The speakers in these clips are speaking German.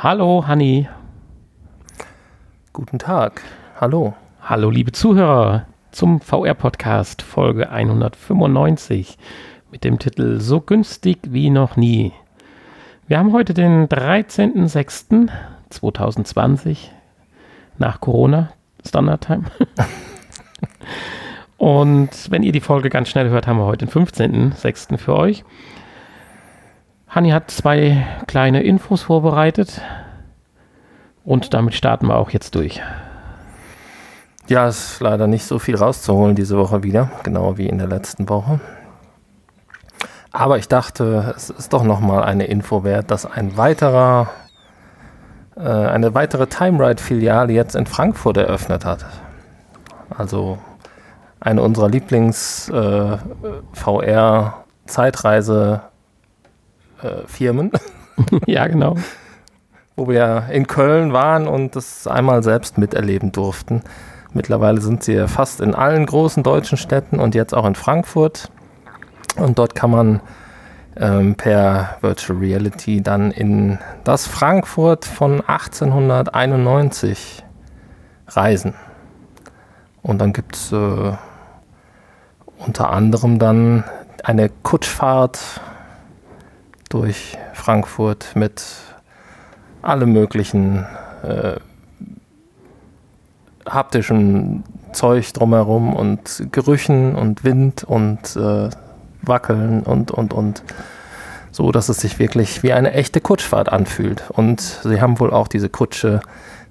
Hallo, Hanni. Guten Tag. Hallo. Hallo, liebe Zuhörer, zum VR-Podcast Folge 195 mit dem Titel So günstig wie noch nie. Wir haben heute den 13.06.2020 nach Corona, Standard Time. Und wenn ihr die Folge ganz schnell hört, haben wir heute den 15.06. für euch. Hanni hat zwei kleine Infos vorbereitet und damit starten wir auch jetzt durch. Ja, es ist leider nicht so viel rauszuholen diese Woche wieder, genau wie in der letzten Woche. Aber ich dachte, es ist doch nochmal eine Info wert, dass ein weiterer, äh, eine weitere TimeRide-Filiale jetzt in Frankfurt eröffnet hat. Also eine unserer Lieblings-VR-Zeitreise-Firmen. Äh, ja, genau. Wo wir in Köln waren und das einmal selbst miterleben durften. Mittlerweile sind sie fast in allen großen deutschen Städten und jetzt auch in Frankfurt. Und dort kann man ähm, per Virtual Reality dann in das Frankfurt von 1891 reisen. Und dann gibt es äh, unter anderem dann eine Kutschfahrt durch Frankfurt mit allem möglichen äh, haptischen Zeug drumherum und Gerüchen und Wind und äh, Wackeln und, und, und so, dass es sich wirklich wie eine echte Kutschfahrt anfühlt. Und sie haben wohl auch diese Kutsche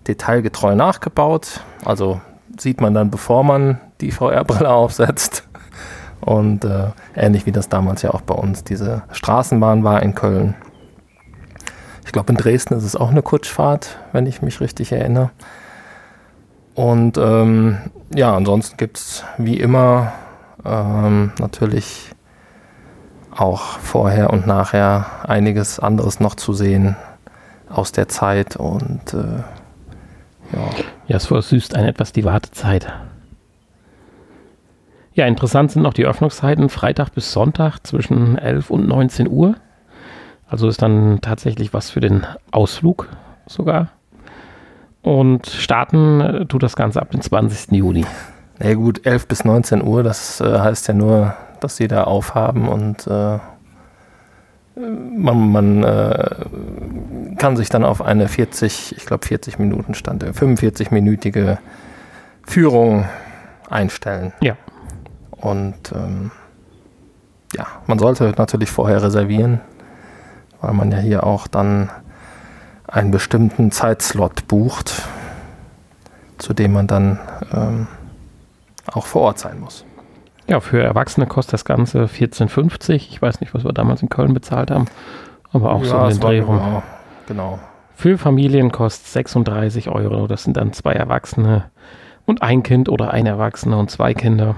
detailgetreu nachgebaut. Also sieht man dann, bevor man die VR-Brille aufsetzt. Und äh, ähnlich wie das damals ja auch bei uns diese Straßenbahn war in Köln. Ich glaube, in Dresden ist es auch eine Kutschfahrt, wenn ich mich richtig erinnere. Und ähm, ja, ansonsten gibt es wie immer ähm, natürlich auch vorher und nachher einiges anderes noch zu sehen aus der Zeit und äh, ja. Ja, es versüßt ein etwas die Wartezeit. Ja, interessant sind noch die Öffnungszeiten Freitag bis Sonntag zwischen 11 und 19 Uhr. Also ist dann tatsächlich was für den Ausflug sogar. Und starten äh, tut das Ganze ab dem 20. Juni. Na ja, gut, 11 bis 19 Uhr, das äh, heißt ja nur, dass sie da aufhaben und äh, man, man äh, kann sich dann auf eine 40, ich glaube 40 Minuten stand, 45-minütige Führung einstellen. Ja. Und ähm, ja, man sollte natürlich vorher reservieren, weil man ja hier auch dann einen bestimmten Zeitslot bucht, zu dem man dann ähm, auch vor Ort sein muss. Ja, für Erwachsene kostet das Ganze 14,50. Ich weiß nicht, was wir damals in Köln bezahlt haben, aber auch ja, so in den Dreh rum. Genau, genau. Für Familien kostet 36 Euro. Das sind dann zwei Erwachsene und ein Kind oder ein Erwachsener und zwei Kinder.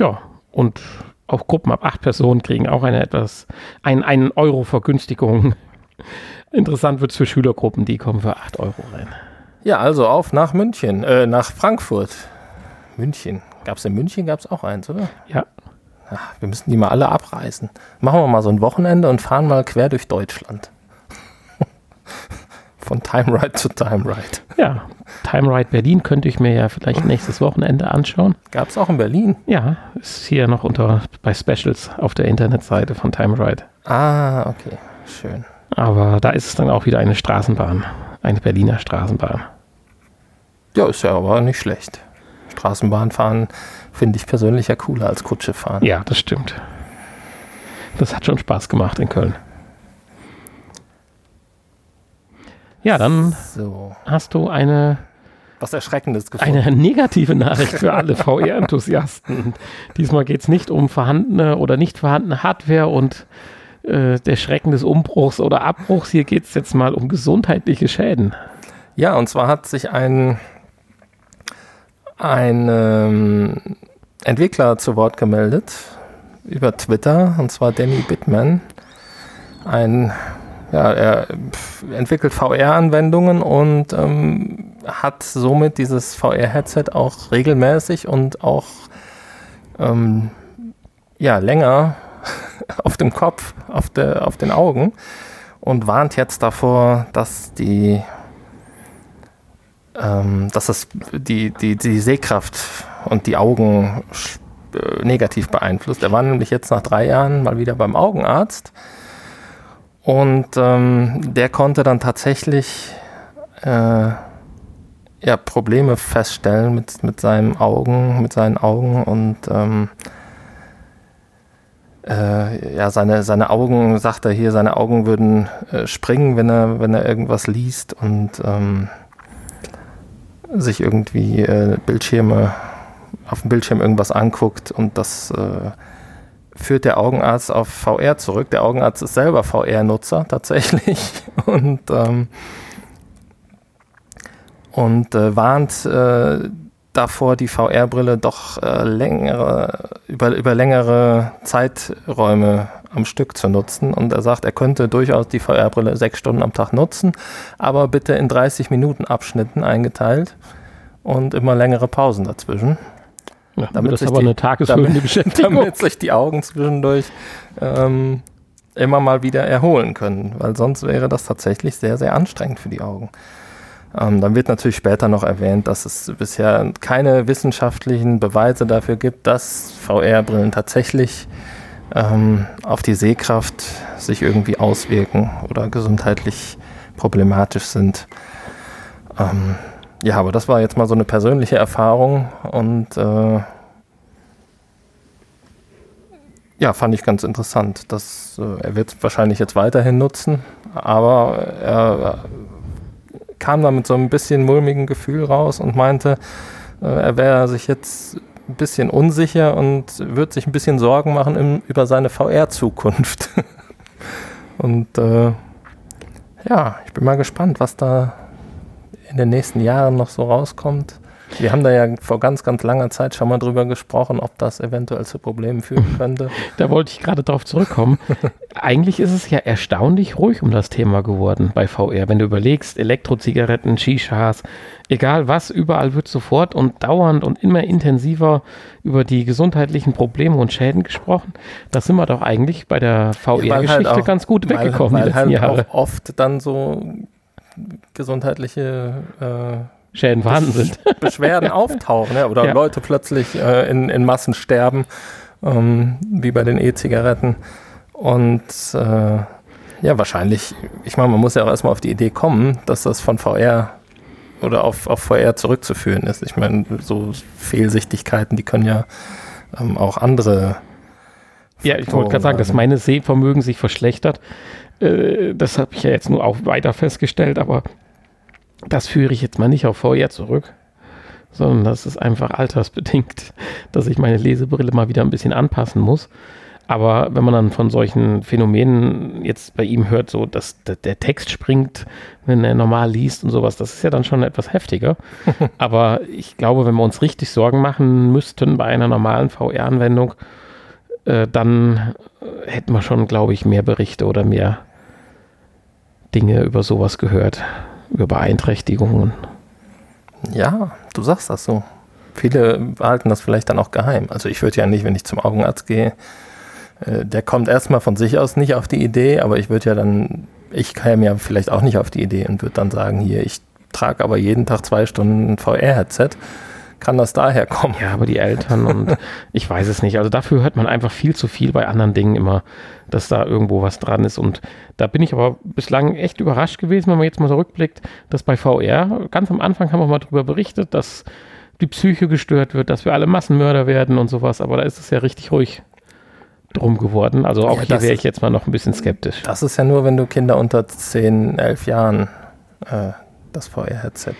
Ja, und auch Gruppen ab acht Personen kriegen auch eine etwas, ein, einen Euro Vergünstigung. Interessant wird es für Schülergruppen, die kommen für 8 Euro rein. Ja, also auf nach München, äh, nach Frankfurt. München. Gab es in München gab es auch eins, oder? Ja. Ach, wir müssen die mal alle abreißen. Machen wir mal so ein Wochenende und fahren mal quer durch Deutschland. Von Time Ride zu Time Ride. Ja, Time Ride Berlin könnte ich mir ja vielleicht nächstes Wochenende anschauen. Gab es auch in Berlin? Ja, ist hier noch unter bei Specials auf der Internetseite von Time Ride. Ah, okay, schön. Aber da ist es dann auch wieder eine Straßenbahn, eine Berliner Straßenbahn. Ja, ist ja aber nicht schlecht. Straßenbahn fahren finde ich persönlich ja cooler als Kutsche fahren. Ja, das stimmt. Das hat schon Spaß gemacht in Köln. Ja, dann so. hast du eine was Erschreckendes gefunden. Eine negative Nachricht für alle VR-Enthusiasten. Diesmal geht es nicht um vorhandene oder nicht vorhandene Hardware und äh, der Schrecken des Umbruchs oder Abbruchs. Hier geht es jetzt mal um gesundheitliche Schäden. Ja, und zwar hat sich ein ein ähm, Entwickler zu Wort gemeldet über Twitter, und zwar Danny Bittman. Ein, ja, er entwickelt VR-Anwendungen und ähm, hat somit dieses VR-Headset auch regelmäßig und auch ähm, ja, länger auf dem Kopf, auf, der, auf den Augen und warnt jetzt davor, dass die ähm, dass das die, die, die Sehkraft und die Augen äh, negativ beeinflusst. Er war nämlich jetzt nach drei Jahren mal wieder beim Augenarzt und ähm, der konnte dann tatsächlich äh, ja, Probleme feststellen mit, mit seinen Augen, mit seinen Augen und ähm, äh, ja, seine, seine Augen, sagt er hier, seine Augen würden äh, springen, wenn er, wenn er irgendwas liest und ähm, sich irgendwie äh, Bildschirme auf dem Bildschirm irgendwas anguckt und das äh, führt der Augenarzt auf VR zurück. Der Augenarzt ist selber VR-Nutzer tatsächlich und, ähm, und äh, warnt äh, davor, die VR-Brille doch äh, längere, über, über längere Zeiträume am Stück zu nutzen. Und er sagt, er könnte durchaus die VR-Brille sechs Stunden am Tag nutzen, aber bitte in 30 Minuten Abschnitten eingeteilt und immer längere Pausen dazwischen. Ja, damit das aber die, eine tagesfüllende Beschäftigung. Damit sich die Augen zwischendurch ähm, immer mal wieder erholen können, weil sonst wäre das tatsächlich sehr, sehr anstrengend für die Augen. Ähm, dann wird natürlich später noch erwähnt, dass es bisher keine wissenschaftlichen Beweise dafür gibt, dass VR-Brillen tatsächlich ähm, auf die Sehkraft sich irgendwie auswirken oder gesundheitlich problematisch sind. Ähm, ja, aber das war jetzt mal so eine persönliche Erfahrung und äh, ja, fand ich ganz interessant. Das, äh, er wird es wahrscheinlich jetzt weiterhin nutzen, aber er kam da mit so ein bisschen mulmigen Gefühl raus und meinte, äh, er wäre sich jetzt ein bisschen unsicher und wird sich ein bisschen Sorgen machen im, über seine VR-Zukunft. und äh, ja, ich bin mal gespannt, was da in den nächsten Jahren noch so rauskommt. Wir haben da ja vor ganz, ganz langer Zeit schon mal drüber gesprochen, ob das eventuell zu Problemen führen könnte. Da wollte ich gerade drauf zurückkommen. Eigentlich ist es ja erstaunlich ruhig um das Thema geworden bei VR. Wenn du überlegst, Elektrozigaretten, Shishas, egal was, überall wird sofort und dauernd und immer intensiver über die gesundheitlichen Probleme und Schäden gesprochen. Da sind wir doch eigentlich bei der VR-Geschichte halt ganz gut weggekommen weil, weil halt Jahre. auch oft dann so gesundheitliche äh, Schäden vorhanden sind. Beschwerden auftauchen ne? oder ja. Leute plötzlich äh, in, in Massen sterben, ähm, wie bei den E-Zigaretten. Und äh, ja, wahrscheinlich, ich meine, man muss ja auch erstmal auf die Idee kommen, dass das von VR oder auf, auf VR zurückzuführen ist. Ich meine, so Fehlsichtigkeiten, die können ja ähm, auch andere. Ja, ich wollte gerade sagen, dass meine Sehvermögen sich verschlechtert. Äh, das habe ich ja jetzt nur auch weiter festgestellt, aber das führe ich jetzt mal nicht auf VR zurück, sondern das ist einfach altersbedingt, dass ich meine Lesebrille mal wieder ein bisschen anpassen muss. Aber wenn man dann von solchen Phänomenen jetzt bei ihm hört, so dass der Text springt, wenn er normal liest und sowas, das ist ja dann schon etwas heftiger. Aber ich glaube, wenn wir uns richtig Sorgen machen müssten bei einer normalen VR-Anwendung, äh, dann hätten wir schon, glaube ich, mehr Berichte oder mehr Dinge über sowas gehört, über Beeinträchtigungen. Ja, du sagst das so. Viele behalten das vielleicht dann auch geheim. Also ich würde ja nicht, wenn ich zum Augenarzt gehe, äh, der kommt erstmal von sich aus nicht auf die Idee, aber ich würde ja dann, ich käme ja vielleicht auch nicht auf die Idee und würde dann sagen, hier, ich trage aber jeden Tag zwei Stunden ein VR-Headset kann das daher kommen? Ja, aber die Eltern und ich weiß es nicht. Also dafür hört man einfach viel zu viel bei anderen Dingen immer, dass da irgendwo was dran ist. Und da bin ich aber bislang echt überrascht gewesen, wenn man jetzt mal zurückblickt, dass bei VR, ganz am Anfang haben wir mal darüber berichtet, dass die Psyche gestört wird, dass wir alle Massenmörder werden und sowas, aber da ist es ja richtig ruhig drum geworden. Also auch ja, hier wäre ich jetzt mal noch ein bisschen skeptisch. Das ist ja nur, wenn du Kinder unter 10, 11 Jahren äh, das VR-Headset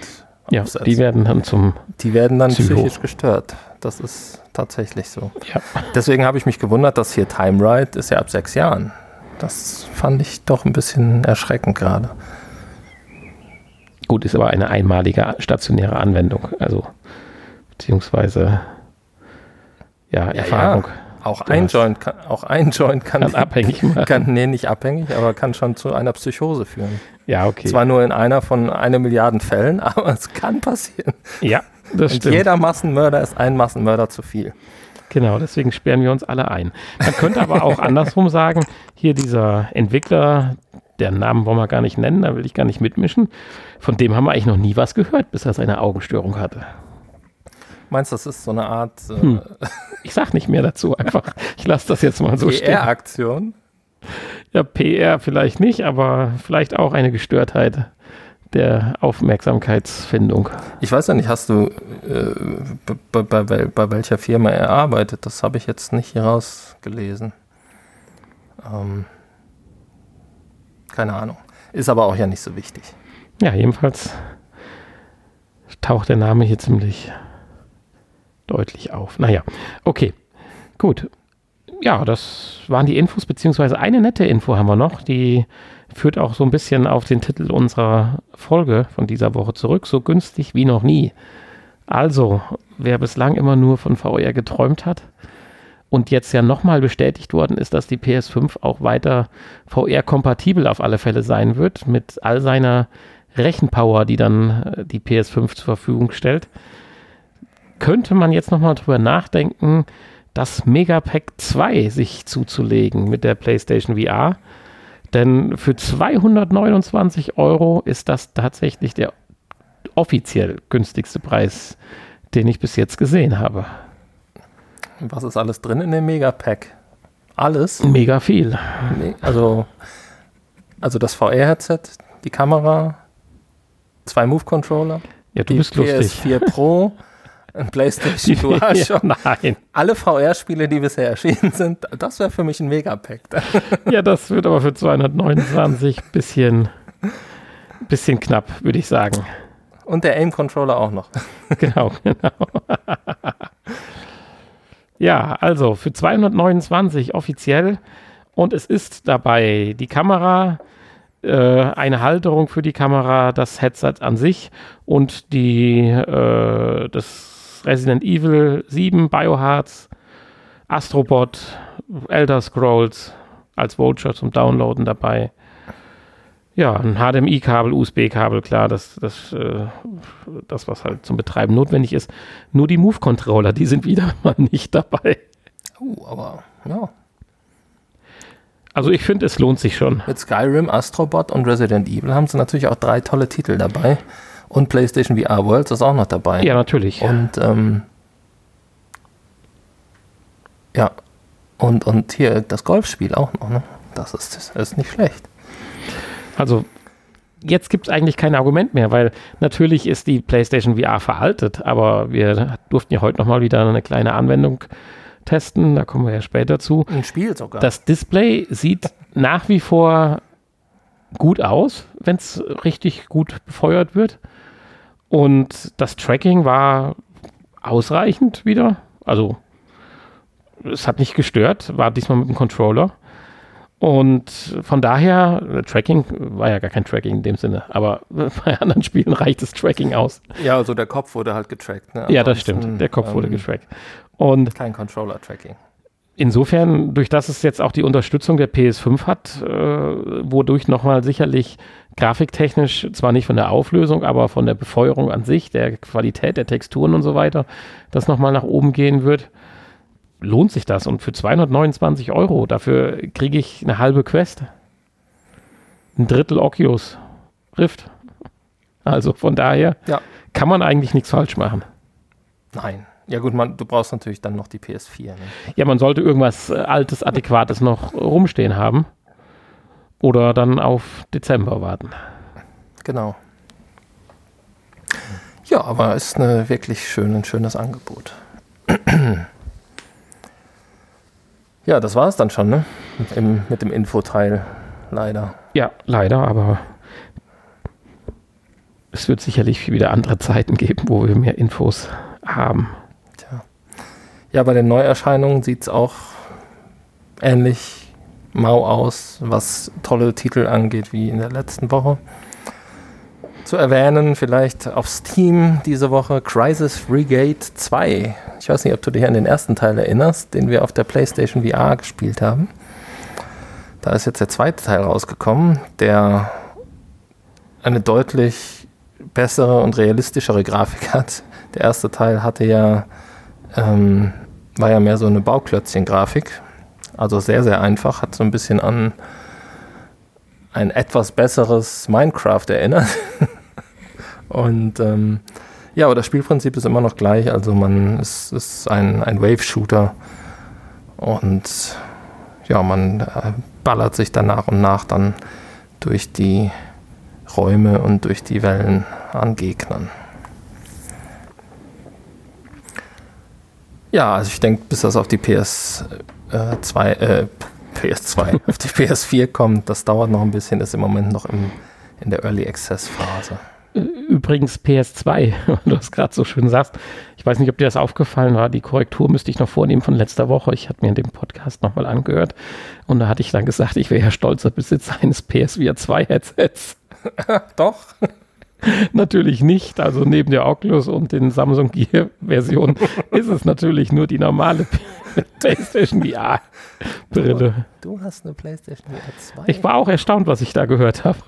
ja, die werden dann zum. Die werden dann Psycho. psychisch gestört. Das ist tatsächlich so. Ja. Deswegen habe ich mich gewundert, dass hier Time Ride ist ja ab sechs Jahren. Das fand ich doch ein bisschen erschreckend gerade. Gut, ist aber eine einmalige stationäre Anwendung. Also, beziehungsweise, ja, Erfahrung. Ja, auch ein, Joint kann, auch ein Joint kann, kann abhängig machen. Kann, nee, nicht abhängig, aber kann schon zu einer Psychose führen. Ja, okay. Zwar nur in einer von einer Milliarden Fällen, aber es kann passieren. Ja, das Und stimmt. Jeder Massenmörder ist ein Massenmörder zu viel. Genau, deswegen sperren wir uns alle ein. Man könnte aber auch andersrum sagen, hier dieser Entwickler, deren Namen wollen wir gar nicht nennen, da will ich gar nicht mitmischen. Von dem haben wir eigentlich noch nie was gehört, bis er seine Augenstörung hatte. Meinst du, das ist so eine Art äh, Hm. Ich sag nicht mehr dazu einfach. Ich lasse das jetzt mal so stehen. PR-Aktion? Ja, PR vielleicht nicht, aber vielleicht auch eine Gestörtheit der Aufmerksamkeitsfindung. Ich weiß ja nicht, hast du äh, bei, bei, bei, bei welcher Firma er arbeitet? Das habe ich jetzt nicht hier rausgelesen. Ähm, keine Ahnung. Ist aber auch ja nicht so wichtig. Ja, jedenfalls taucht der Name hier ziemlich deutlich auf. Naja, okay, gut. Ja, das waren die Infos, beziehungsweise eine nette Info haben wir noch, die führt auch so ein bisschen auf den Titel unserer Folge von dieser Woche zurück, so günstig wie noch nie. Also, wer bislang immer nur von VR geträumt hat und jetzt ja nochmal bestätigt worden ist, dass die PS5 auch weiter VR-kompatibel auf alle Fälle sein wird, mit all seiner Rechenpower, die dann äh, die PS5 zur Verfügung stellt, könnte man jetzt nochmal drüber nachdenken, das Megapack 2 sich zuzulegen mit der PlayStation VR. Denn für 229 Euro ist das tatsächlich der offiziell günstigste Preis, den ich bis jetzt gesehen habe. Was ist alles drin in dem Megapack? Alles? Mega viel. Also, also das VR-Headset, die Kamera, zwei Move-Controller, Ja, du die bist lustig. PS4 Pro, PlayStation DualShock. ja, nein. Alle VR-Spiele, die bisher erschienen sind, das wäre für mich ein Megapack. Ja, das wird aber für 229 bisschen, bisschen knapp, würde ich sagen. Und der Aim-Controller auch noch. Genau, genau. ja, also für 229 offiziell und es ist dabei die Kamera, äh, eine Halterung für die Kamera, das Headset an sich und die äh, das Resident Evil 7 Biohards, Astrobot, Elder Scrolls als Voucher zum Downloaden dabei. Ja, ein HDMI-Kabel, USB-Kabel, klar, das, das, äh, das, was halt zum Betreiben notwendig ist. Nur die Move-Controller, die sind wieder mal nicht dabei. Uh, aber ja. Also ich finde, es lohnt sich schon. Mit Skyrim, Astrobot und Resident Evil haben sie natürlich auch drei tolle Titel dabei. Und PlayStation VR Worlds ist auch noch dabei. Ja, natürlich. Und ähm, ja, und, und hier das Golfspiel auch noch, ne? Das ist, das ist nicht schlecht. Also jetzt gibt es eigentlich kein Argument mehr, weil natürlich ist die PlayStation VR veraltet, aber wir durften ja heute nochmal wieder eine kleine Anwendung testen, da kommen wir ja später zu. Ein Spiel sogar. Das Display sieht nach wie vor gut aus, wenn es richtig gut befeuert wird. Und das Tracking war ausreichend wieder. Also es hat nicht gestört, war diesmal mit dem Controller. Und von daher, Tracking war ja gar kein Tracking in dem Sinne, aber bei anderen Spielen reicht das Tracking aus. ja, also der Kopf wurde halt getrackt. Ne? Ja, das stimmt. Der Kopf wurde ähm, getrackt. Und Kein Controller-Tracking. insofern, durch das es jetzt auch die Unterstützung der PS5 hat, äh, wodurch nochmal sicherlich grafiktechnisch, zwar nicht von der Auflösung, aber von der Befeuerung an sich, der Qualität der Texturen und so weiter, das nochmal nach oben gehen wird, lohnt sich das. Und für 229 Euro, dafür kriege ich eine halbe Quest. Ein Drittel Oculus Rift. Also von daher Ja. kann man eigentlich nichts falsch machen. Nein. Ja gut, man, du brauchst natürlich dann noch die PS4. Ne? Ja, man sollte irgendwas äh, Altes, Adäquates noch rumstehen haben. Oder dann auf Dezember warten. Genau. Ja, aber ist eine wirklich schön, ein schönes Angebot. ja, das war es dann schon, ne? Mit, dem- mit dem Infoteil, leider. Ja, leider, aber es wird sicherlich wieder andere Zeiten geben, wo wir mehr Infos haben. Tja. Ja, bei den Neuerscheinungen sieht es auch ähnlich mau aus, was tolle Titel angeht, wie in der letzten Woche. Zu erwähnen vielleicht auf Steam diese Woche Crisis Brigade 2. Ich weiß nicht, ob du dich an den ersten Teil erinnerst, den wir auf der PlayStation VR gespielt haben. Da ist jetzt der zweite Teil rausgekommen, der eine deutlich bessere und realistischere Grafik hat. Der erste Teil hatte ja ähm, war ja mehr so eine Bauklötzchen-Grafik. Also sehr, sehr einfach. Hat so ein bisschen an ein etwas besseres Minecraft erinnert. und ähm, ja, aber das Spielprinzip ist immer noch gleich. Also man es ist ein, ein Wave-Shooter und ja, man äh, ballert sich dann nach und nach dann durch die Räume und durch die Wellen an Gegnern. Ja, also ich denke, bis das auf die PS2, äh, PS2, auf die PS4 kommt, das dauert noch ein bisschen, ist im Moment noch im, in der Early Access Phase. Übrigens PS2, du das gerade so schön sagst. Ich weiß nicht, ob dir das aufgefallen war. Die Korrektur müsste ich noch vornehmen von letzter Woche. Ich hatte mir den Podcast nochmal angehört und da hatte ich dann gesagt, ich wäre ja stolzer Besitzer eines PSVR 2 Headsets. Doch. natürlich nicht. Also neben der Oculus und den Samsung Gear Version ist es natürlich nur die normale PlayStation VR Brille. Du, du hast eine PlayStation VR 2. Ich war auch erstaunt, was ich da gehört habe.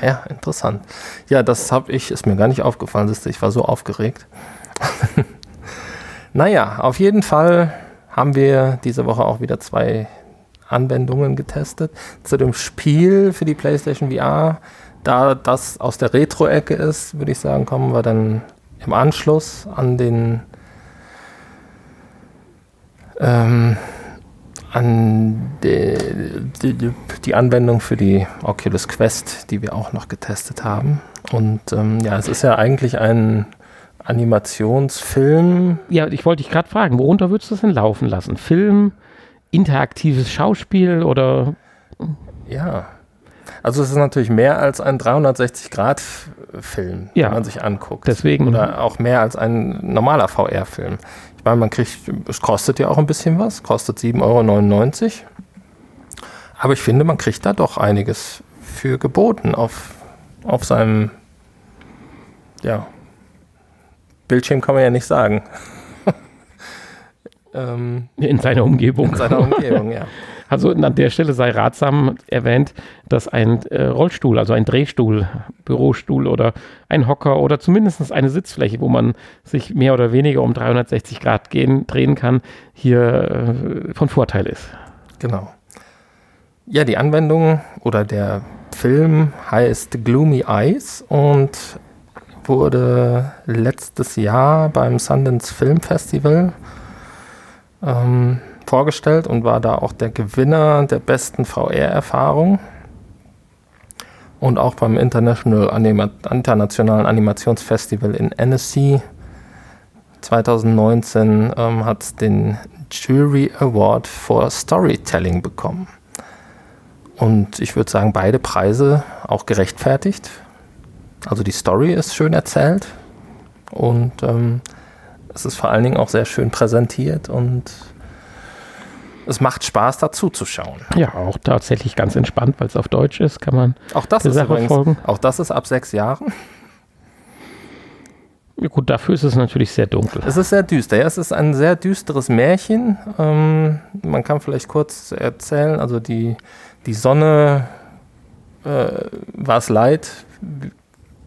Ja, interessant. Ja, das habe ich, ist mir gar nicht aufgefallen, ich war so aufgeregt. naja, auf jeden Fall haben wir diese Woche auch wieder zwei Anwendungen getestet. Zu dem Spiel für die PlayStation VR, da das aus der Retro-Ecke ist, würde ich sagen, kommen wir dann im Anschluss an den ähm, an die, die, die, Anwendung für die Oculus Quest, die wir auch noch getestet haben. Und ähm, ja, es ist ja eigentlich ein Animationsfilm. Ja, ich wollte dich gerade fragen, worunter würdest du das denn laufen lassen? Film, interaktives Schauspiel oder? Ja, also es ist natürlich mehr als ein 360-Grad-Film, ja, den man sich anguckt. Deswegen. Oder auch mehr als ein normaler VR-Film. Ich meine, man kriegt, es kostet ja auch ein bisschen was, kostet 7,99 Euro. Aber ich finde, man kriegt da doch einiges für geboten auf, auf seinem ja, Bildschirm kann man ja nicht sagen. ähm, in seiner Umgebung. In seiner Umgebung, ja. Also an der Stelle sei ratsam erwähnt, dass ein äh, Rollstuhl, also ein Drehstuhl, Bürostuhl oder ein Hocker oder zumindest eine Sitzfläche, wo man sich mehr oder weniger um 360 Grad gehen, drehen kann, hier äh, von Vorteil ist. Genau. Ja, die Anwendung oder der Film heißt Gloomy Eyes und wurde letztes Jahr beim Sundance Film Festival ähm, vorgestellt und war da auch der Gewinner der besten VR-Erfahrung. Und auch beim International Anima Internationalen Animationsfestival in Annecy 2019 ähm, hat es den Jury Award for Storytelling bekommen. Und ich würde sagen, beide Preise auch gerechtfertigt. Also die Story ist schön erzählt und ähm, es ist vor allen Dingen auch sehr schön präsentiert und es macht Spaß, dazu zu schauen. Ja, auch tatsächlich ganz entspannt, weil es auf Deutsch ist, kann man auch das ist Sache übrigens, folgen. Auch das ist ab sechs Jahren. Ja, gut, dafür ist es natürlich sehr dunkel. Es ist sehr düster. Ja, es ist ein sehr düsteres Märchen. Ähm, man kann vielleicht kurz erzählen, also die, die Sonne äh, war es leid,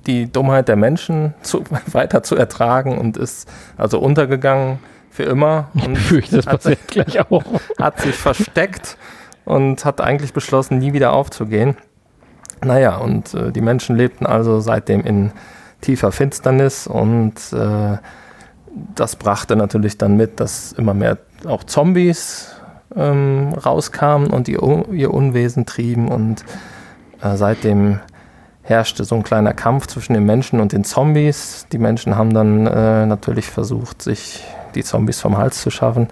die Dummheit der Menschen zu, weiter zu ertragen und ist also untergegangen für immer. Und ich fürchte, das passiert sich, gleich auch. Hat sich versteckt und hat eigentlich beschlossen, nie wieder aufzugehen. Naja, und äh, die Menschen lebten also seitdem in tiefer Finsternis und äh, das brachte natürlich dann mit, dass immer mehr auch Zombies ähm, rauskamen und ihr, ihr Unwesen trieben und äh, seitdem herrschte so ein kleiner Kampf zwischen den Menschen und den Zombies. Die Menschen haben dann äh, natürlich versucht, sich die Zombies vom Hals zu schaffen.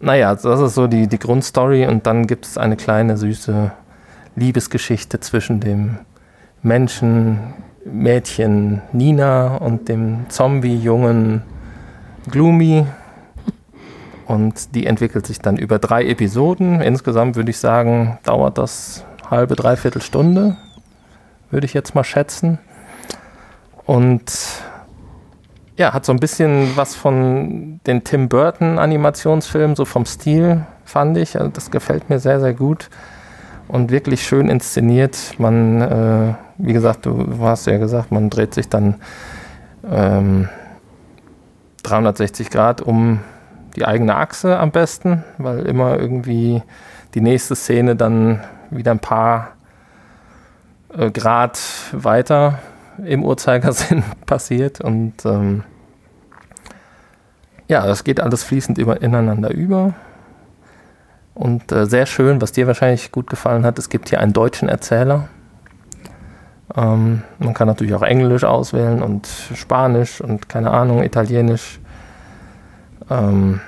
Naja, das ist so die, die Grundstory und dann gibt es eine kleine süße Liebesgeschichte zwischen dem Menschen, Mädchen Nina und dem Zombie-Jungen Gloomy. Und die entwickelt sich dann über drei Episoden. Insgesamt würde ich sagen, dauert das halbe, dreiviertel Stunde, würde ich jetzt mal schätzen. Und ja, hat so ein bisschen was von den Tim Burton Animationsfilmen, so vom Stil, fand ich. Also das gefällt mir sehr, sehr gut und wirklich schön inszeniert. Man, äh, wie gesagt, du hast ja gesagt, man dreht sich dann ähm, 360 Grad um die eigene Achse am besten, weil immer irgendwie die nächste Szene dann wieder ein paar äh, Grad weiter im Uhrzeigersinn passiert und ähm, ja, das geht alles fließend über, ineinander über. Und äh, sehr schön, was dir wahrscheinlich gut gefallen hat, es gibt hier einen deutschen Erzähler. Ähm, man kann natürlich auch Englisch auswählen und Spanisch und keine Ahnung, Italienisch, ähm,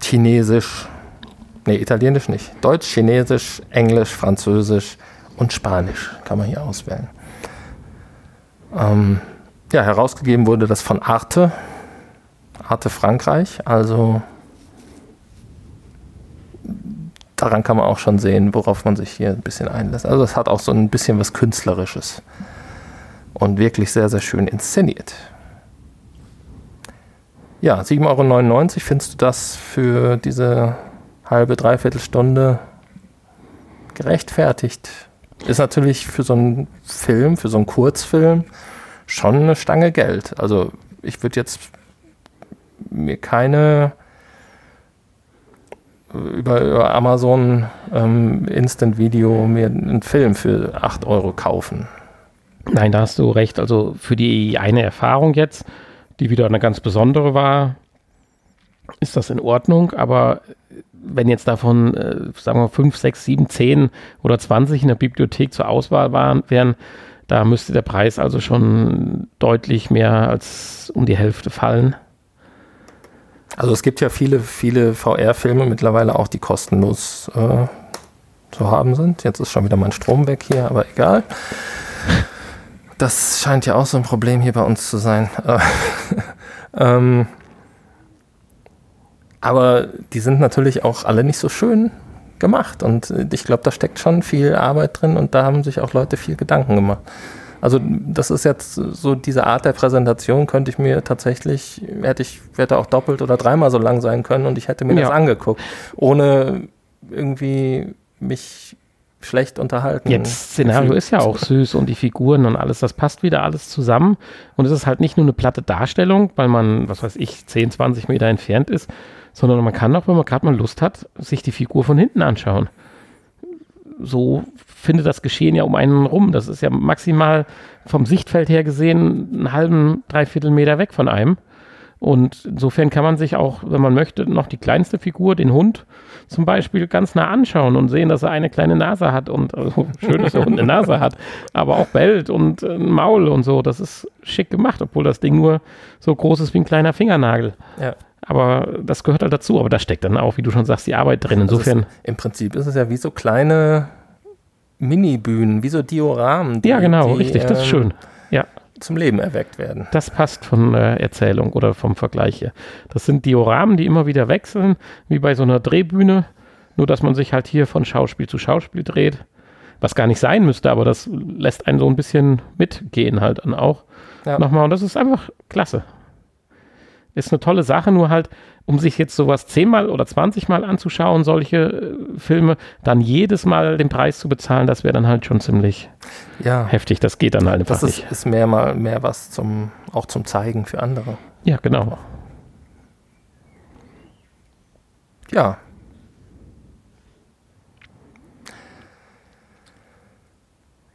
Chinesisch, nee, Italienisch nicht, Deutsch, Chinesisch, Englisch, Französisch und Spanisch kann man hier auswählen. Ähm, ja, herausgegeben wurde das von Arte, Arte Frankreich, also daran kann man auch schon sehen, worauf man sich hier ein bisschen einlässt. Also es hat auch so ein bisschen was Künstlerisches und wirklich sehr, sehr schön inszeniert. Ja, 7,99 Euro findest du das für diese halbe, dreiviertel Stunde gerechtfertigt? Ist natürlich für so einen Film, für so einen Kurzfilm schon eine Stange Geld. Also ich würde jetzt mir keine über, über Amazon ähm, Instant Video mir einen Film für 8 Euro kaufen. Nein, da hast du recht. Also für die eine Erfahrung jetzt, die wieder eine ganz besondere war, ist das in Ordnung. Aber wenn jetzt davon, äh, sagen wir, 5, 6, 7, 10 oder 20 in der Bibliothek zur Auswahl waren, wären, da müsste der Preis also schon deutlich mehr als um die Hälfte fallen. Also es gibt ja viele, viele VR-Filme mittlerweile auch, die kostenlos äh, zu haben sind. Jetzt ist schon wieder mein Strom weg hier, aber egal. Das scheint ja auch so ein Problem hier bei uns zu sein. ähm, aber die sind natürlich auch alle nicht so schön gemacht. Und ich glaube, da steckt schon viel Arbeit drin und da haben sich auch Leute viel Gedanken gemacht. Also das ist jetzt so diese Art der Präsentation, könnte ich mir tatsächlich, hätte ich, hätte auch doppelt oder dreimal so lang sein können und ich hätte mir ja. das angeguckt, ohne irgendwie mich schlecht unterhalten. Jetzt Szenario ist ja auch süß und die Figuren und alles, das passt wieder alles zusammen und es ist halt nicht nur eine platte Darstellung, weil man, was weiß ich, 10, 20 Meter entfernt ist, sondern man kann auch, wenn man gerade mal Lust hat, sich die Figur von hinten anschauen. So findet das Geschehen ja um einen rum. Das ist ja maximal vom Sichtfeld her gesehen einen halben, dreiviertel Meter weg von einem. Und insofern kann man sich auch, wenn man möchte, noch die kleinste Figur, den Hund zum Beispiel, ganz nah anschauen und sehen, dass er eine kleine Nase hat und also schön, dass der Hund eine Nase hat, aber auch bellt und ein Maul und so. Das ist schick gemacht, obwohl das Ding nur so groß ist wie ein kleiner Fingernagel. Ja. Aber das gehört halt dazu. Aber da steckt dann auch, wie du schon sagst, die Arbeit drin. Also Insofern. Ist, Im Prinzip ist es ja wie so kleine Mini-Bühnen, wie so Dioramen. Die, ja, genau, die, richtig, das ist schön. Ja. Zum Leben erweckt werden. Das passt von äh, Erzählung oder vom Vergleich her. Das sind Dioramen, die immer wieder wechseln, wie bei so einer Drehbühne. Nur, dass man sich halt hier von Schauspiel zu Schauspiel dreht. Was gar nicht sein müsste, aber das lässt einen so ein bisschen mitgehen halt dann auch. Ja. Nochmal. Und das ist einfach klasse. Ist eine tolle Sache, nur halt, um sich jetzt sowas zehnmal oder zwanzigmal anzuschauen, solche äh, Filme, dann jedes Mal den Preis zu bezahlen, das wäre dann halt schon ziemlich ja. heftig. Das geht dann halt einfach das ist, nicht. Das ist mehr mal mehr was zum auch zum Zeigen für andere. Ja, genau. Ja.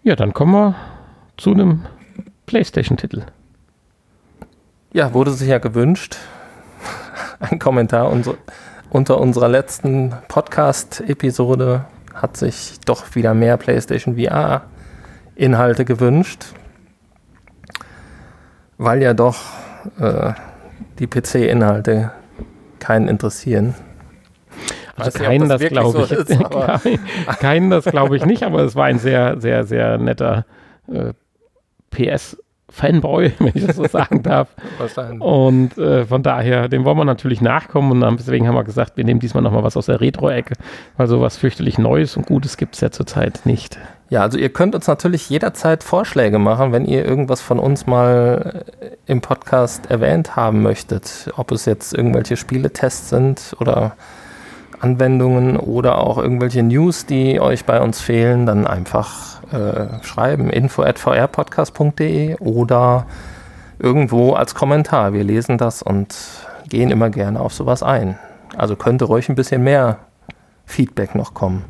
Ja, dann kommen wir zu einem PlayStation-Titel. Ja, wurde sich ja gewünscht. Ein Kommentar unter unserer letzten Podcast-Episode hat sich doch wieder mehr PlayStation VR-Inhalte gewünscht, weil ja doch äh, die PC-Inhalte keinen interessieren. Also keinen das, das glaube ich. So ist, keinen das glaube ich nicht, aber es war ein sehr, sehr, sehr netter äh, PS Fanboy, wenn ich das so sagen darf. Und äh, von daher, dem wollen wir natürlich nachkommen und deswegen haben wir gesagt, wir nehmen diesmal nochmal was aus der Retro-Ecke, weil sowas fürchterlich Neues und Gutes gibt es ja zurzeit nicht. Ja, also ihr könnt uns natürlich jederzeit Vorschläge machen, wenn ihr irgendwas von uns mal äh, im Podcast erwähnt haben möchtet. Ob es jetzt irgendwelche Spieletests sind oder Anwendungen oder auch irgendwelche News, die euch bei uns fehlen, dann einfach äh, schreiben info at vrpodcast.de oder irgendwo als Kommentar. Wir lesen das und gehen immer gerne auf sowas ein. Also könnte ruhig ein bisschen mehr Feedback noch kommen.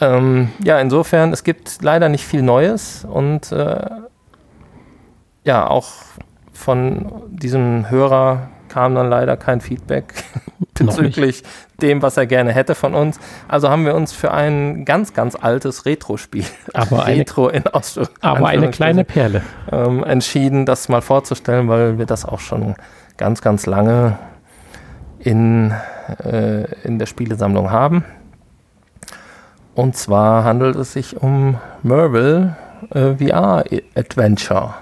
Ähm, ja, insofern, es gibt leider nicht viel Neues und äh, ja, auch von diesem Hörer kam dann leider kein Feedback bezüglich dem, was er gerne hätte von uns. Also haben wir uns für ein ganz, ganz altes Retro-Spiel, aber Retro eine, in Ausdruck, aber eine kleine Perle, ähm, entschieden, das mal vorzustellen, weil wir das auch schon ganz, ganz lange in, äh, in der Spielesammlung haben. Und zwar handelt es sich um Merville äh, VR Adventure.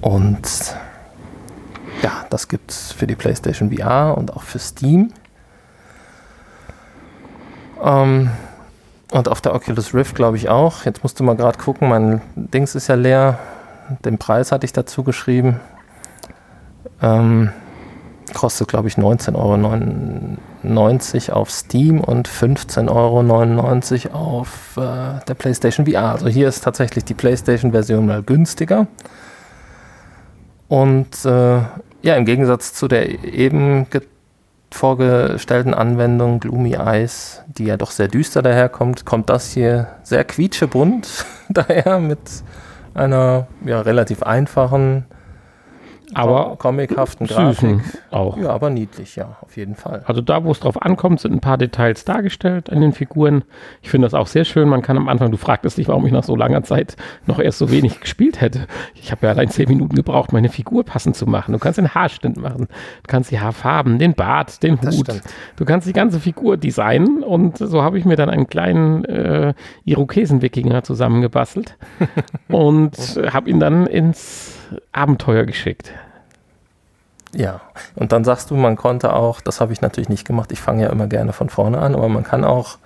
Und ja, das gibt es für die PlayStation VR und auch für Steam. Ähm, und auf der Oculus Rift glaube ich auch. Jetzt musst du mal gerade gucken, mein Dings ist ja leer. Den Preis hatte ich dazu geschrieben. Ähm, kostet glaube ich 19,99 Euro auf Steam und 15,99 Euro auf äh, der PlayStation VR. Also hier ist tatsächlich die PlayStation-Version mal günstiger. Und äh, ja, im Gegensatz zu der eben vorgestellten Anwendung Gloomy Eyes, die ja doch sehr düster daherkommt, kommt das hier sehr quietschebunt daher mit einer ja, relativ einfachen aber comichaften Grafik. auch. Ja, aber niedlich, ja, auf jeden Fall. Also da, wo es drauf ankommt, sind ein paar Details dargestellt an den Figuren. Ich finde das auch sehr schön. Man kann am Anfang, du fragtest dich, warum ich nach so langer Zeit noch erst so wenig gespielt hätte. Ich habe ja allein zehn Minuten gebraucht, meine Figur passend zu machen. Du kannst den Haarschnitt machen, du kannst die Haarfarben, den Bart, den Hut. Du kannst die ganze Figur designen und so habe ich mir dann einen kleinen äh, Irokesen-Wikinger zusammengebastelt und habe ihn dann ins Abenteuer geschickt. Ja, und dann sagst du, man konnte auch, das habe ich natürlich nicht gemacht, ich fange ja immer gerne von vorne an, aber man kann auch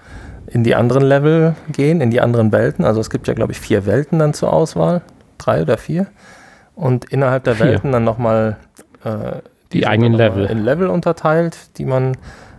in die anderen Level gehen, in die anderen Welten. Also es gibt ja, glaube ich, vier Welten dann zur Auswahl, drei oder vier. Und innerhalb der vier. Welten dann nochmal äh, die, die eigenen Level. In Level unterteilt, die man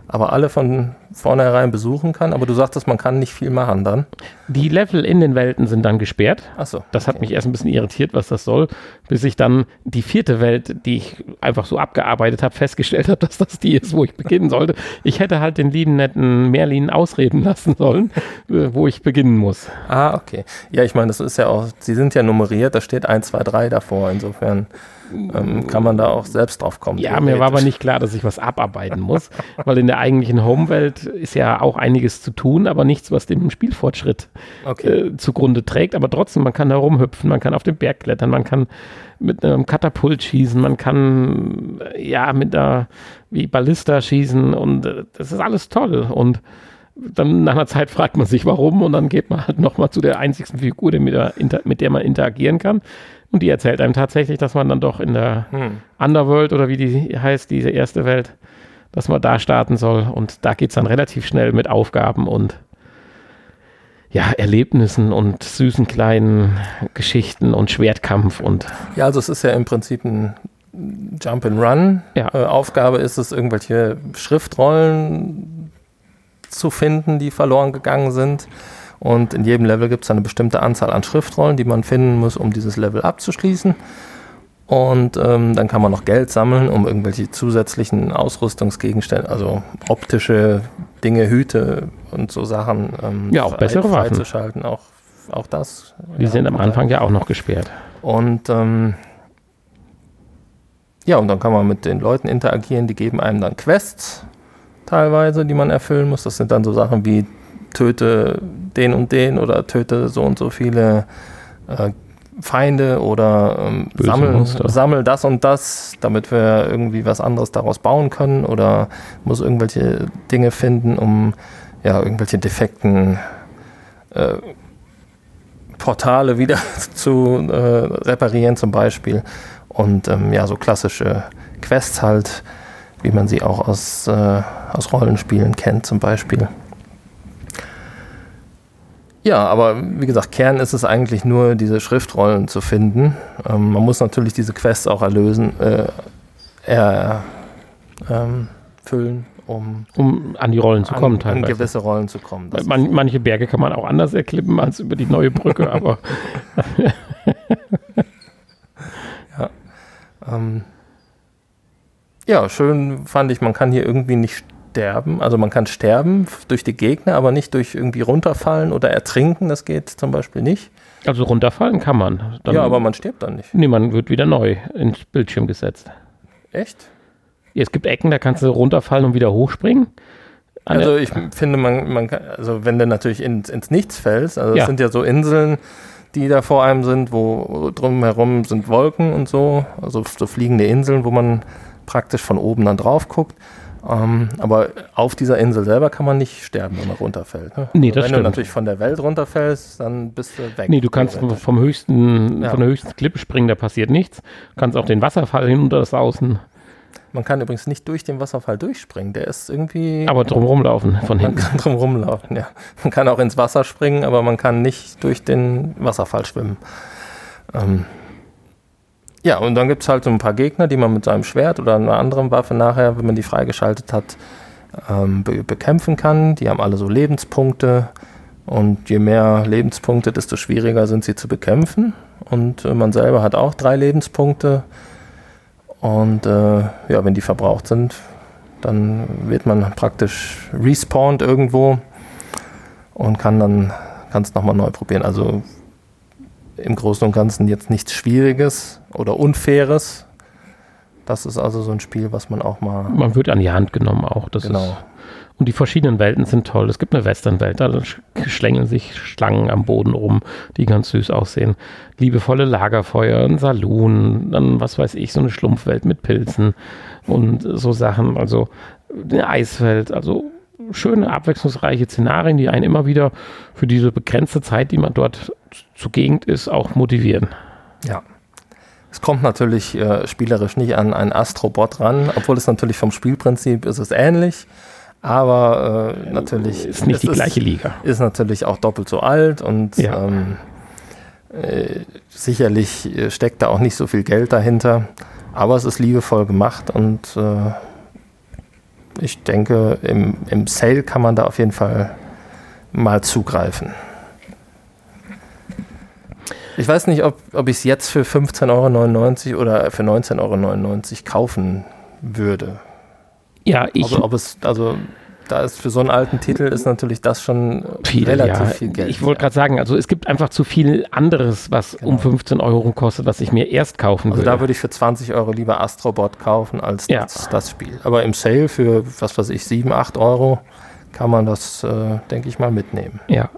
aber alle von vornherein besuchen kann. Aber du sagtest, man kann nicht viel machen dann. Die Level in den Welten sind dann gesperrt. Ach so, das hat mich erst ein bisschen irritiert, was das soll, bis ich dann die vierte Welt, die ich einfach so abgearbeitet habe, festgestellt habe, dass das die ist, wo ich beginnen sollte. Ich hätte halt den lieben netten Merlin ausreden lassen sollen, äh, wo ich beginnen muss. Ah, okay. Ja, ich meine, das ist ja auch, sie sind ja nummeriert, da steht 1, 2, 3 davor. Insofern ähm, kann man da auch selbst drauf kommen. Ja, mir war aber nicht klar, dass ich was abarbeiten muss, weil in der eigentlichen Home-Welt ist ja auch einiges zu tun, aber nichts, was dem Spielfortschritt okay. äh, zugrunde trägt. Aber trotzdem, man kann da rumhüpfen, man kann auf den Berg klettern, man kann mit einem Katapult schießen, man kann ja mit einer wie Ballista schießen und äh, das ist alles toll. Und dann nach einer Zeit fragt man sich, warum, und dann geht man halt nochmal zu der einzigsten Figur, mit der, mit der man interagieren kann. Und die erzählt einem tatsächlich, dass man dann doch in der hm. Underworld oder wie die heißt, diese erste Welt, dass man da starten soll. Und da geht es dann relativ schnell mit Aufgaben und ja, Erlebnissen und süßen kleinen Geschichten und Schwertkampf und. Ja, also es ist ja im Prinzip ein Jump and Run. Ja. Äh, Aufgabe ist es, irgendwelche Schriftrollen zu finden, die verloren gegangen sind. Und in jedem Level gibt es eine bestimmte Anzahl an Schriftrollen, die man finden muss, um dieses Level abzuschließen. Und ähm, dann kann man noch Geld sammeln, um irgendwelche zusätzlichen Ausrüstungsgegenstände, also optische Dinge, Hüte und so Sachen ähm, ja, auch bessere freizuschalten. Auch, auch das. Die ja, sind am Anfang ja auch noch gesperrt. Und ähm, ja, und dann kann man mit den Leuten interagieren, die geben einem dann Quests teilweise, die man erfüllen muss. Das sind dann so Sachen wie töte den und den oder töte so und so viele äh, Feinde oder ähm, sammel, sammel das und das, damit wir irgendwie was anderes daraus bauen können oder muss irgendwelche Dinge finden, um ja irgendwelche defekten äh, Portale wieder zu äh, reparieren zum Beispiel. Und ähm, ja so klassische Quests halt, wie man sie auch aus, äh, aus Rollenspielen kennt zum Beispiel. Ja, aber wie gesagt, Kern ist es eigentlich nur, diese Schriftrollen zu finden. Ähm, man muss natürlich diese Quests auch erlösen, äh, erfüllen, ähm, um, um an die Rollen zu kommen, an, an gewisse Rollen zu kommen. Man, manche Berge kann man auch anders erklippen als über die neue Brücke, aber. ja. Ähm, ja, schön fand ich, man kann hier irgendwie nicht sterben. Also man kann sterben durch die Gegner, aber nicht durch irgendwie runterfallen oder ertrinken. Das geht zum Beispiel nicht. Also runterfallen kann man. Dann, ja, aber man stirbt dann nicht. Nee, man wird wieder neu ins Bildschirm gesetzt. Echt? Ja, es gibt Ecken, da kannst du runterfallen und wieder hochspringen. Also ich finde, man, man kann, also wenn du natürlich ins, ins Nichts fällst, also es ja. sind ja so Inseln, die da vor einem sind, wo drumherum sind Wolken und so, also so fliegende Inseln, wo man praktisch von oben dann drauf guckt. Ähm, aber auf dieser Insel selber kann man nicht sterben, wenn man runterfällt. Ne? Nee, das wenn stimmt. du natürlich von der Welt runterfällst, dann bist du weg. Nee, du kannst vom höchsten, ja. von der höchsten Klippe springen, da passiert nichts. Du kannst auch den Wasserfall hinunter sausen. Man kann übrigens nicht durch den Wasserfall durchspringen. Der ist irgendwie. Aber drumherum laufen von hinten. Man kann drumherum laufen, ja. Man kann auch ins Wasser springen, aber man kann nicht durch den Wasserfall schwimmen. Ähm, ja, und dann gibt es halt so ein paar Gegner, die man mit seinem Schwert oder einer anderen Waffe nachher, wenn man die freigeschaltet hat, ähm, be bekämpfen kann. Die haben alle so Lebenspunkte. Und je mehr Lebenspunkte, desto schwieriger sind sie zu bekämpfen. Und äh, man selber hat auch drei Lebenspunkte. Und äh, ja, wenn die verbraucht sind, dann wird man praktisch respawned irgendwo und kann dann ganz nochmal neu probieren. Also im Großen und Ganzen jetzt nichts Schwieriges oder Unfaires. Das ist also so ein Spiel, was man auch mal. Man wird an die Hand genommen auch. Das genau. Ist, und die verschiedenen Welten sind toll. Es gibt eine Westernwelt, da schlängeln sich Schlangen am Boden rum, die ganz süß aussehen. Liebevolle Lagerfeuer, ein Saloon, dann was weiß ich, so eine Schlumpfwelt mit Pilzen und so Sachen. Also eine Eiswelt, also schöne, abwechslungsreiche Szenarien, die einen immer wieder für diese begrenzte Zeit, die man dort zugegend ist, auch motivieren. Ja. Es kommt natürlich äh, spielerisch nicht an einen Astrobot ran, obwohl es natürlich vom Spielprinzip ist es ähnlich, aber äh, natürlich ist nicht die gleiche Liga. Ist natürlich auch doppelt so alt und ja. ähm, äh, sicherlich steckt da auch nicht so viel Geld dahinter, aber es ist liebevoll gemacht und äh, ich denke, im, im Sale kann man da auf jeden Fall mal zugreifen. Ich weiß nicht, ob, ob ich es jetzt für 15,99 Euro oder für 19,99 Euro kaufen würde. Ja, ich. Also, ob es, also da ist für so einen alten Titel ist natürlich das schon viel, relativ ja. viel Geld. Ich wollte gerade sagen, also es gibt einfach zu viel anderes, was genau. um 15 Euro kostet, was ich mir erst kaufen also würde. Also da würde ich für 20 Euro lieber Astrobot kaufen als ja. das, das, Spiel. Aber im Sale für, was weiß ich, 7, 8 Euro kann man das, äh, denke ich mal, mitnehmen. Ja.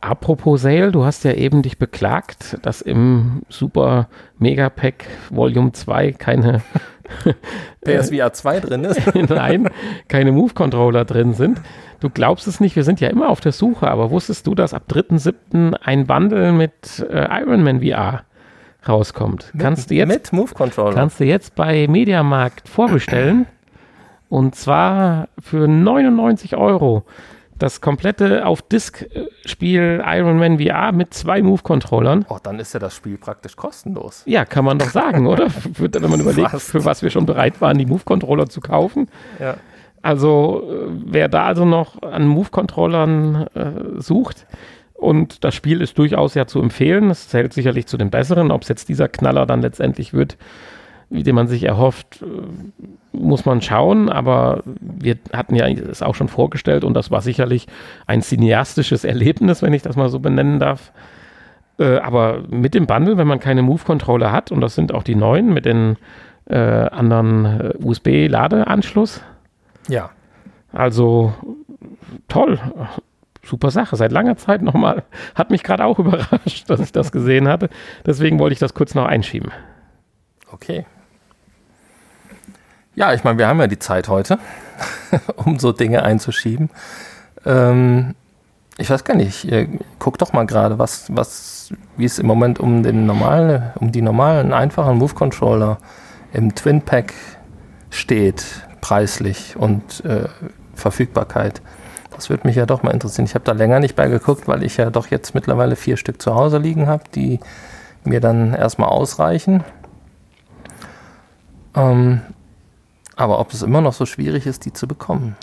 Apropos Sale, du hast ja eben dich beklagt, dass im Super Mega Pack Volume 2 keine PSVR 2 drin ist. Nein, keine Move-Controller drin sind. Du glaubst es nicht, wir sind ja immer auf der Suche, aber wusstest du, dass ab 3.7. ein Bundle mit äh, Ironman VR rauskommt? Mit, kannst du jetzt, mit Move-Controller? Kannst du jetzt bei Mediamarkt vorbestellen und zwar für 99 Euro das komplette auf Disk-Spiel Iron Man VR mit zwei Move-Controllern. Oh, dann ist ja das Spiel praktisch kostenlos. Ja, kann man doch sagen, oder? Wenn man überlegt, Fast. für was wir schon bereit waren, die Move-Controller zu kaufen. Ja. Also, äh, wer da also noch an Move-Controllern äh, sucht, und das Spiel ist durchaus ja zu empfehlen. Es zählt sicherlich zu den besseren. Ob es jetzt dieser Knaller dann letztendlich wird, den man sich erhofft, äh, muss man schauen, aber wir hatten ja es auch schon vorgestellt und das war sicherlich ein cineastisches Erlebnis, wenn ich das mal so benennen darf. Äh, aber mit dem Bundle, wenn man keine Move-Controller hat, und das sind auch die neuen mit den äh, anderen äh, USB-Ladeanschluss. Ja. Also toll. Super Sache. Seit langer Zeit nochmal. Hat mich gerade auch überrascht, dass ich das gesehen hatte. Deswegen wollte ich das kurz noch einschieben. Okay. Ja, ich meine, wir haben ja die Zeit heute, um so Dinge einzuschieben. Ähm, ich weiß gar nicht, guck doch mal gerade, was, was, wie es im Moment um den normalen, um die normalen, einfachen Move-Controller im Twin Pack steht, preislich und äh, Verfügbarkeit. Das würde mich ja doch mal interessieren. Ich habe da länger nicht bei geguckt, weil ich ja doch jetzt mittlerweile vier Stück zu Hause liegen habe, die mir dann erstmal ausreichen. Ähm, aber ob es immer noch so schwierig ist, die zu bekommen?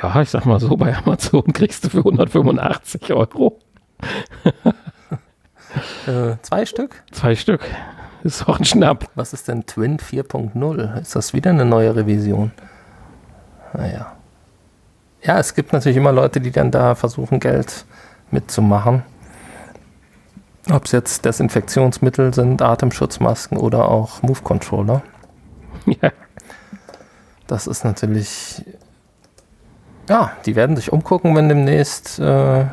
Ja, ich sag mal so, bei Amazon kriegst du für 185 Euro. äh, zwei Stück? Zwei Stück. Ist auch ein Schnapp. Was ist denn Twin 4.0? Ist das wieder eine neue Revision? naja. Ja, es gibt natürlich immer Leute, die dann da versuchen, Geld mitzumachen. Ob es jetzt Desinfektionsmittel sind, Atemschutzmasken oder auch Move-Controller. Ja. Das ist natürlich. Ja, die werden sich umgucken, wenn demnächst äh,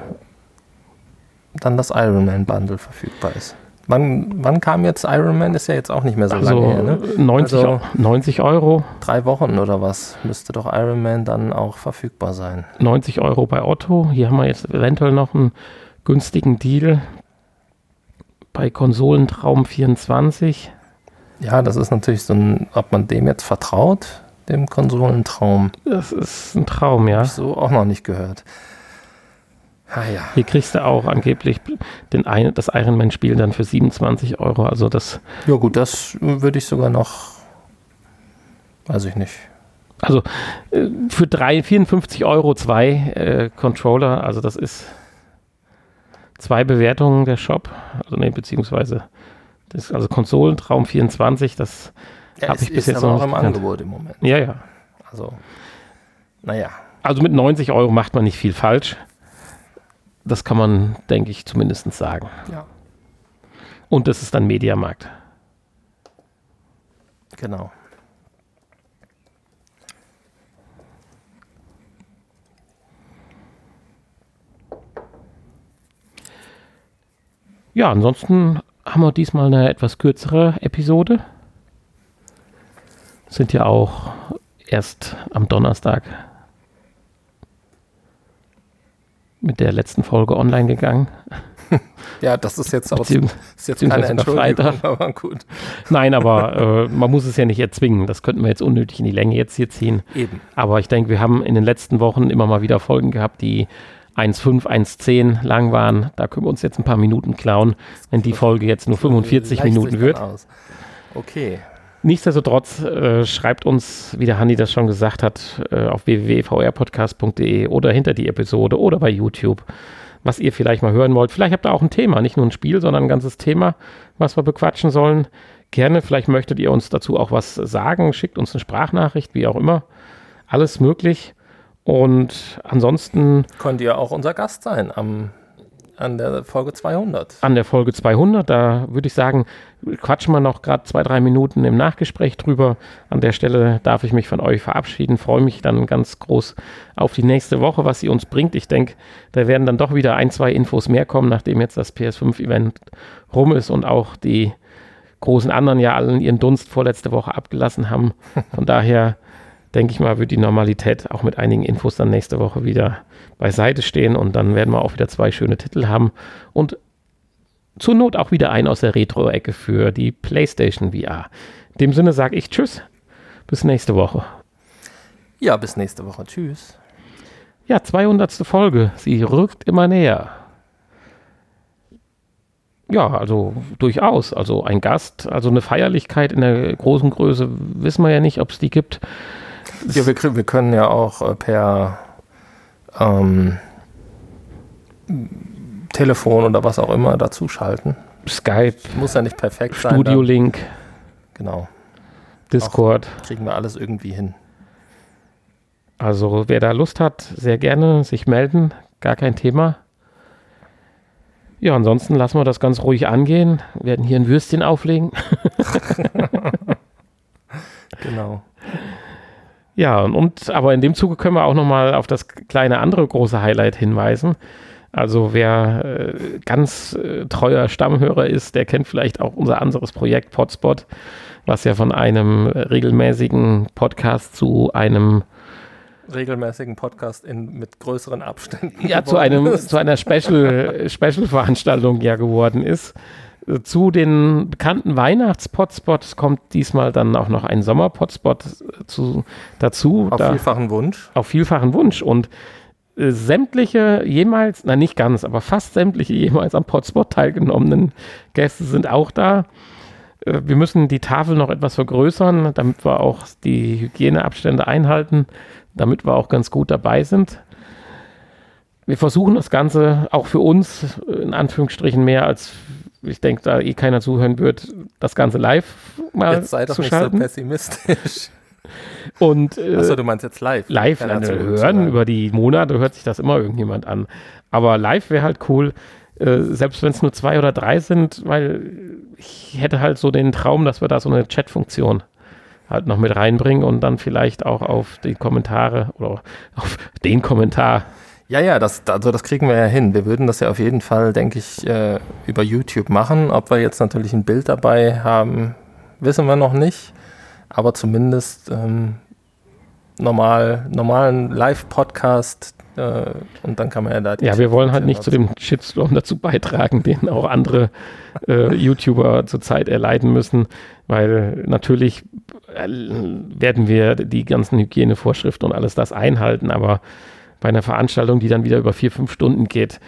dann das Ironman Bundle verfügbar ist. Wann, wann kam jetzt Iron Man? Ist ja jetzt auch nicht mehr so also lange her, ne? 90, also 90 Euro. Drei Wochen oder was müsste doch Iron Man dann auch verfügbar sein. 90 Euro bei Otto. Hier haben wir jetzt eventuell noch einen günstigen Deal bei Konsolentraum 24. Ja, das ist natürlich so ein, ob man dem jetzt vertraut, dem Konsolentraum. Das ist ein Traum, ja. Hab ich so auch noch nicht gehört. Ah, ja. Hier kriegst du auch angeblich den das Ironman-Spiel dann für 27 Euro. Also das. Ja, gut, das würde ich sogar noch. Weiß ich nicht. Also äh, für 3, 54 Euro zwei äh, Controller, also das ist zwei Bewertungen der Shop. Also ne, beziehungsweise das, also Konsolentraum 24, das ja, habe ich bis jetzt noch nicht im Angebot im Moment. Ja, ja. Also, naja. Also mit 90 Euro macht man nicht viel falsch. Das kann man, denke ich, zumindest sagen. Ja. Und das ist dann Mediamarkt. Genau. Ja, ansonsten haben wir diesmal eine etwas kürzere Episode. Sind ja auch erst am Donnerstag mit der letzten Folge online gegangen. Ja, das ist jetzt, auch, ist jetzt keine Entschuldigung, aber gut. Nein, aber äh, man muss es ja nicht erzwingen. Das könnten wir jetzt unnötig in die Länge jetzt hier ziehen. Eben. Aber ich denke, wir haben in den letzten Wochen immer mal wieder Folgen gehabt, die 1,5, 1,10 lang waren. Da können wir uns jetzt ein paar Minuten klauen, wenn die Folge jetzt nur 45 Minuten wird. Okay. Nichtsdestotrotz äh, schreibt uns, wie der Hanni das schon gesagt hat, äh, auf www.vrpodcast.de oder hinter die Episode oder bei YouTube, was ihr vielleicht mal hören wollt. Vielleicht habt ihr auch ein Thema, nicht nur ein Spiel, sondern ein ganzes Thema, was wir bequatschen sollen. Gerne, vielleicht möchtet ihr uns dazu auch was sagen, schickt uns eine Sprachnachricht, wie auch immer. Alles möglich. Und ansonsten. Könnt ihr auch unser Gast sein am an der Folge 200. An der Folge 200, da würde ich sagen, quatschen wir noch gerade zwei, drei Minuten im Nachgespräch drüber. An der Stelle darf ich mich von euch verabschieden, freue mich dann ganz groß auf die nächste Woche, was sie uns bringt. Ich denke, da werden dann doch wieder ein, zwei Infos mehr kommen, nachdem jetzt das PS5-Event rum ist und auch die großen anderen ja allen ihren Dunst vorletzte Woche abgelassen haben. Von daher denke ich mal, wird die Normalität auch mit einigen Infos dann nächste Woche wieder beiseite stehen und dann werden wir auch wieder zwei schöne Titel haben und zur Not auch wieder einen aus der Retro-Ecke für die PlayStation VR. In dem Sinne sage ich Tschüss, bis nächste Woche. Ja, bis nächste Woche. Tschüss. Ja, 200. Folge. Sie rückt immer näher. Ja, also durchaus. Also ein Gast, also eine Feierlichkeit in der großen Größe wissen wir ja nicht, ob es die gibt. Ja, wir, wir können ja auch äh, per ähm, Telefon oder was auch immer dazu schalten. Skype. Muss ja nicht perfekt sein. Studio Link. Genau. Discord. Auch kriegen wir alles irgendwie hin. Also wer da Lust hat, sehr gerne sich melden. Gar kein Thema. Ja, ansonsten lassen wir das ganz ruhig angehen. Wir werden hier ein Würstchen auflegen. genau. Ja, und aber in dem Zuge können wir auch nochmal auf das kleine andere große Highlight hinweisen. Also wer äh, ganz äh, treuer Stammhörer ist, der kennt vielleicht auch unser anderes Projekt Podspot, was ja von einem regelmäßigen Podcast zu einem regelmäßigen Podcast in, mit größeren Abständen. Ja, zu einem zu einer Special Special Veranstaltung ja geworden ist. Zu den bekannten Weihnachts-Potspots kommt diesmal dann auch noch ein Sommer-Potspot zu, dazu. Auf da, vielfachen Wunsch. Auf vielfachen Wunsch. Und äh, sämtliche jemals, na nicht ganz, aber fast sämtliche jemals am Potspot teilgenommenen Gäste sind auch da. Äh, wir müssen die Tafel noch etwas vergrößern, damit wir auch die Hygieneabstände einhalten, damit wir auch ganz gut dabei sind. Wir versuchen das Ganze auch für uns, in Anführungsstrichen mehr als ich denke, da eh keiner zuhören wird, das Ganze live mal Jetzt sei doch zu nicht schalten. so pessimistisch. Und, äh, Achso, du meinst jetzt live? Live äh, zu- hören, über die Monate hört sich das immer irgendjemand an. Aber live wäre halt cool, äh, selbst wenn es nur zwei oder drei sind, weil ich hätte halt so den Traum, dass wir da so eine Chat-Funktion halt noch mit reinbringen und dann vielleicht auch auf die Kommentare oder auf den Kommentar. Ja, ja, das, also das kriegen wir ja hin. Wir würden das ja auf jeden Fall, denke ich, äh, über YouTube machen. Ob wir jetzt natürlich ein Bild dabei haben, wissen wir noch nicht. Aber zumindest ähm, normal, normalen Live-Podcast äh, und dann kann man ja da die Ja, wir wollen halt nicht zu dem Shitstorm dazu beitragen, den auch andere äh, YouTuber zurzeit erleiden müssen, weil natürlich äh, werden wir die ganzen Hygienevorschriften und alles das einhalten, aber bei einer Veranstaltung, die dann wieder über vier, fünf Stunden geht,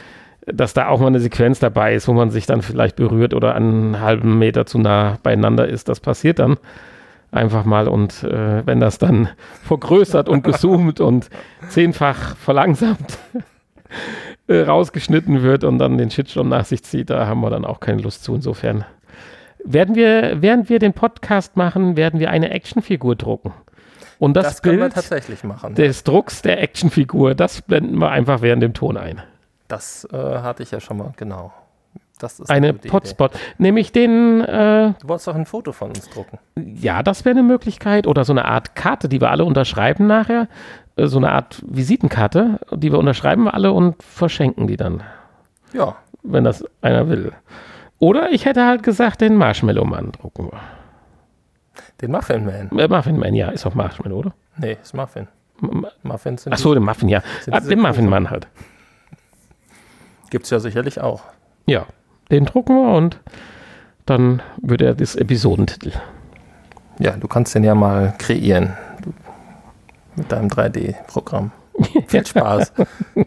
dass da auch mal eine Sequenz dabei ist, wo man sich dann vielleicht berührt oder einen halben Meter zu nah beieinander ist, das passiert dann einfach mal und äh, wenn das dann vergrößert und gezoomt und zehnfach verlangsamt äh, rausgeschnitten wird und dann den Shitstorm nach sich zieht, da haben wir dann auch keine Lust zu. Insofern werden wir, während wir den Podcast machen, werden wir eine Actionfigur drucken. Und das, Das können wir Bild tatsächlich machen. des Drucks der Actionfigur, das blenden wir einfach während dem Ton ein. Das äh, hatte ich ja schon mal, genau. Das ist Eine Idee. Potspot, nämlich den, äh, Du wolltest doch ein Foto von uns drucken. ja, das wäre eine Möglichkeit oder so eine Art Karte, die wir alle unterschreiben nachher, Äh, so eine Art Visitenkarte, die wir unterschreiben wir alle und verschenken die dann, Ja, wenn das einer will. Oder ich hätte halt gesagt, den Marshmallow-Mann drucken wir. Den Muffin Man. Äh, Muffin Man, ja, ist auch Marshmallow, oder? Nee, ist Muffin. M- Muffins sind Ach so, den Muffin, ja. Ah, den Muffin-Mann halt. Gibt es ja sicherlich auch. Ja, den drucken wir und dann wird er das Episodentitel. Ja, du kannst den ja mal kreieren. Du, mit deinem 3D-Programm. Viel Spaß.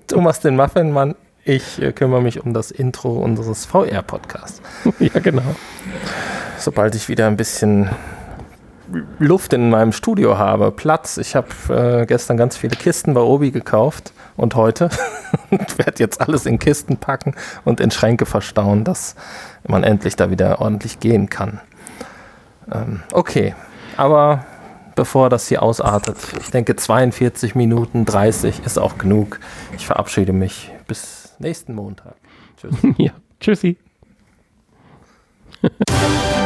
Du machst den Muffin, Mann. Ich äh, kümmere mich um das Intro unseres VR-Podcasts. ja, genau. Sobald ich wieder ein bisschen Luft in meinem Studio habe, Platz. Ich habe äh, gestern ganz viele Kisten bei Obi gekauft und heute werde jetzt alles in Kisten packen und in Schränke verstauen, dass man endlich da wieder ordentlich gehen kann. Ähm, okay, aber bevor das hier ausartet, ich denke 42 Minuten 30 ist auch genug. Ich verabschiede mich bis nächsten Montag. Tschüss. Ja, tschüssi.